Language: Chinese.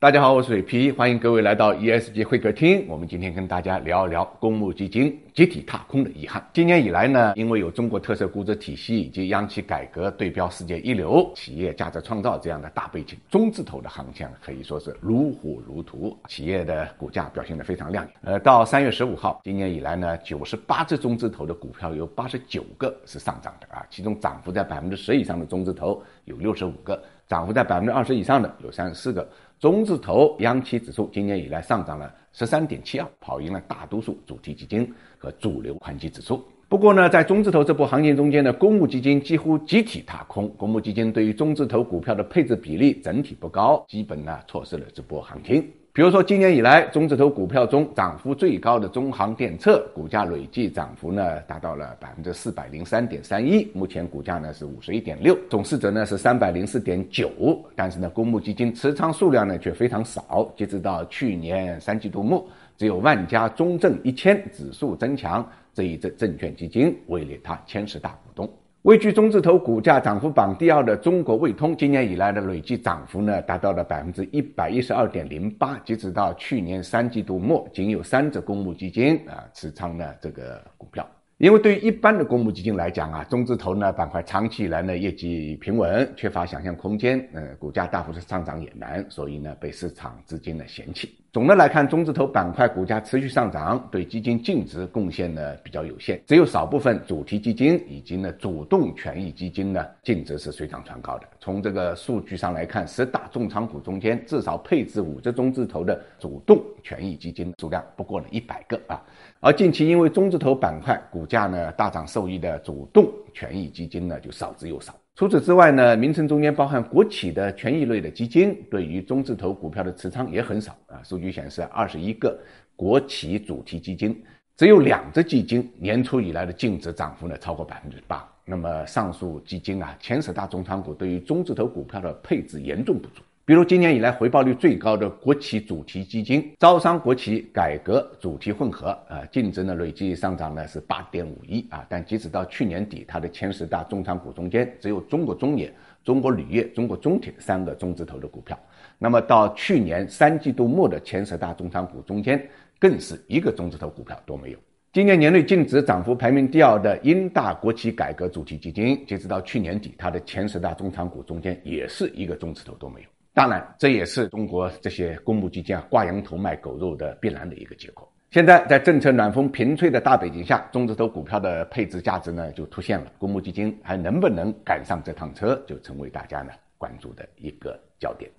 大家好，我是水皮，欢迎各位来到 ESG 会客厅。我们今天跟大家聊一聊公募基金集体踏空的遗憾。今年以来呢，因为有中国特色估值体系以及央企改革对标世界一流、企业价值创造这样的大背景，中字头的行情可以说是如火如荼，企业的股价表现得非常亮眼。呃，到三月十五号，今年以来呢，九十八只中字头的股票有八十九个是上涨的啊，其中涨幅在百分之十以上的中字头有六十五个，涨幅在百分之二十以上的有三十四个。中字头央企指数今年以来上涨了十三点七二，跑赢了大多数主题基金和主流宽基指数。不过呢，在中字头这波行情中间呢，公募基金几乎集体踏空，公募基金对于中字头股票的配置比例整体不高，基本呢错失了这波行情。比如说，今年以来，中字头股票中涨幅最高的中航电测，股价累计涨幅呢达到了百分之四百零三点三一，目前股价呢是五十一点六，总市值呢是三百零四点九。但是呢，公募基金持仓数量呢却非常少，截止到去年三季度末，只有万家中证一千指数增强这一只证券基金位列它前十大股东。位居中字头股价涨幅榜第二的中国卫通，今年以来的累计涨幅呢，达到了百分之一百一十二点零八。截止到去年三季度末，仅有三只公募基金啊持仓呢这个股票。因为对于一般的公募基金来讲啊，中字头呢板块长期以来呢业绩平稳，缺乏想象空间，呃，股价大幅的上涨也难，所以呢被市场资金呢嫌弃。总的来看，中字头板块股价持续上涨，对基金净值贡献呢比较有限，只有少部分主题基金以及呢主动权益基金呢净值是水涨船高的。从这个数据上来看，十大重仓股中间至少配置五只中字头的主动权益基金数量不过了一百个啊。而近期因为中字头板块股价呢大涨受益的主动权益基金呢就少之又少。除此之外呢，名称中间包含国企的权益类的基金，对于中字头股票的持仓也很少数据显示，二十一个国企主题基金，只有两只基金年初以来的净值涨幅呢超过百分之八。那么上述基金啊，前十大重仓股对于中字头股票的配置严重不足。比如今年以来回报率最高的国企主题基金招商国企改革主题混合，啊，净值呢累计上涨呢是八点五亿啊，但截止到去年底，它的前十大重仓股中间只有中国中冶、中国铝业、中国中铁三个中字头的股票。那么到去年三季度末的前十大重仓股中间，更是一个中字头股票都没有。今年年内净值涨幅排名第二的英大国企改革主题基金，截止到去年底，它的前十大中长股中间也是一个中字头都没有。当然，这也是中国这些公募基金啊挂羊头卖狗肉的必然的一个结果。现在在政策暖风频吹的大背景下，中字头股票的配置价值呢就出现了，公募基金还能不能赶上这趟车，就成为大家呢关注的一个焦点。